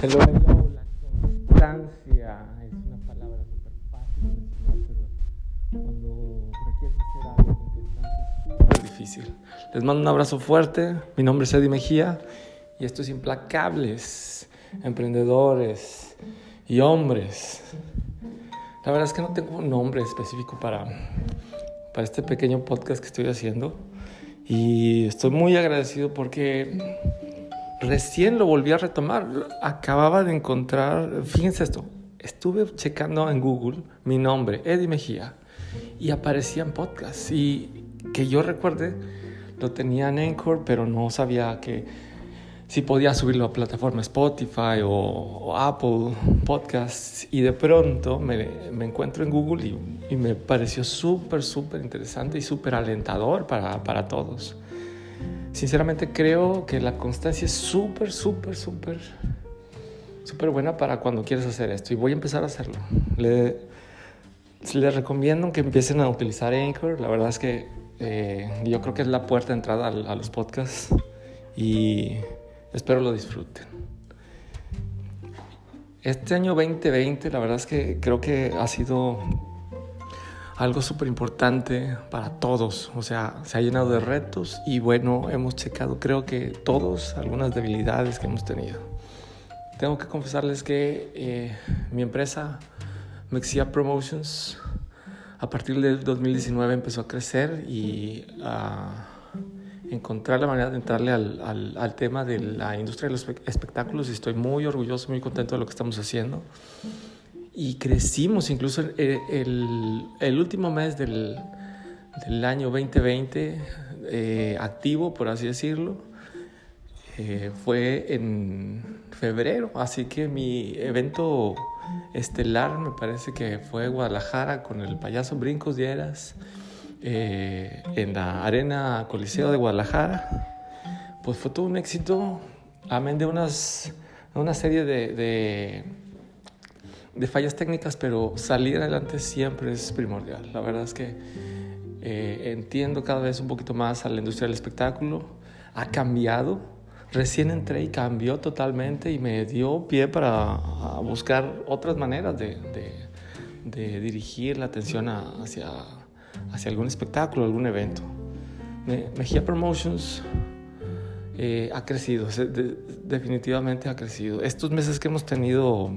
Hello, la constancia es una palabra súper fácil de mencionar, pero cuando requieres hacer algo con constancia es difícil. Les mando un abrazo fuerte, mi nombre es Eddie Mejía y esto es Implacables, emprendedores y hombres. La verdad es que no tengo un nombre específico para, para este pequeño podcast que estoy haciendo y estoy muy agradecido porque recién lo volví a retomar. Acababa de encontrar, fíjense esto, estuve checando en Google mi nombre, Eddie Mejía, y aparecían podcasts. Y que yo recuerde, lo tenía en Anchor, pero no sabía que si podía subirlo a plataforma Spotify o, Apple Podcasts. Y de pronto me, me encuentro en Google y, y me pareció súper, súper interesante y súper alentador para, para todos. Sinceramente creo que la constancia es súper, súper, súper, súper buena para cuando quieres hacer esto y voy a empezar a hacerlo. Le, les recomiendo que empiecen a utilizar Anchor. La verdad es que eh, yo creo que es la puerta de entrada a, a los podcasts y espero lo disfruten. Este año 2020, la verdad es que creo que ha sido algo súper importante para todos. O sea, se ha llenado de retos y bueno, hemos checado creo que todos algunas debilidades que hemos tenido. Tengo que confesarles que eh, mi empresa, Mexia Promotions, a partir del 2019 empezó a crecer y a encontrar la manera de entrarle al, al, al tema de la industria de los espectáculos y estoy muy orgulloso, muy contento de lo que estamos haciendo y crecimos incluso el, el, el último mes del, del, año 2020 eh, activo, por así decirlo, eh, fue en febrero, así que mi evento estelar me parece que fue Guadalajara con el payaso Brincos Dieras eh, en la Arena Coliseo de Guadalajara. Pues fue todo un éxito, amén de unas, una serie de, de de fallas técnicas, pero salir adelante siempre es primordial. La verdad es que eh, entiendo cada vez un poquito más a la industria del espectáculo. Ha cambiado. Recién entré y cambió totalmente y me dio pie para buscar otras maneras de, dirigir la atención hacia, algún espectáculo, algún evento. Mejía Promotions eh, ha crecido, de, definitivamente ha crecido. Estos meses que hemos tenido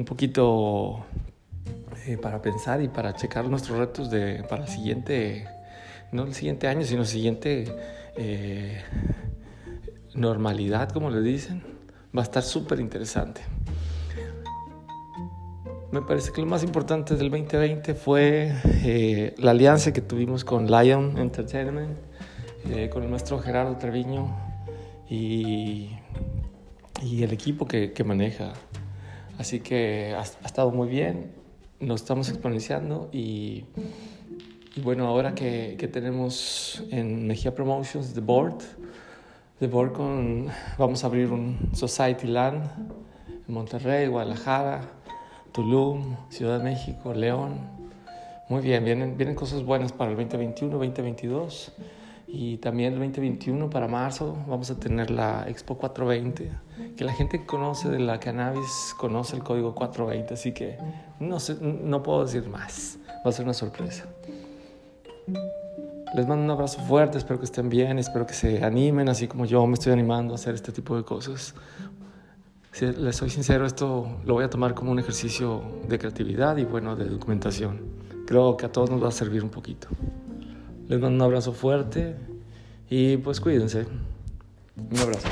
un poquito eh, para pensar y para checar nuestros retos de, para el siguiente, no el siguiente año, sino el siguiente eh, normalidad, como le dicen, va a estar súper interesante. Me parece que lo más importante del 2020 fue eh, la alianza que tuvimos con Lion Entertainment, eh, con el maestro Gerardo Treviño y, y el equipo que, que maneja Así que ha, estado muy bien, nos estamos exponenciando y, y bueno, ahora que, que, tenemos en Mejía Promotions The Board, The Board con, vamos a abrir un Society Land en Monterrey, Guadalajara, Tulum, Ciudad de México, León. Muy bien, vienen, vienen cosas buenas para el 2021, 2022 y también el 2021 para marzo vamos a tener la Expo 420, que la gente que conoce de la cannabis conoce el código 420, así que no, sé, no puedo decir más, va a ser una sorpresa. Les mando un abrazo fuerte, espero que estén bien, espero que se animen, así como yo me estoy animando a hacer este tipo de cosas. Si les soy sincero, esto lo voy a tomar como un ejercicio de creatividad y bueno, de documentación. Creo que a todos nos va a servir un poquito. Les mando un abrazo fuerte y pues cuídense. Un abrazo.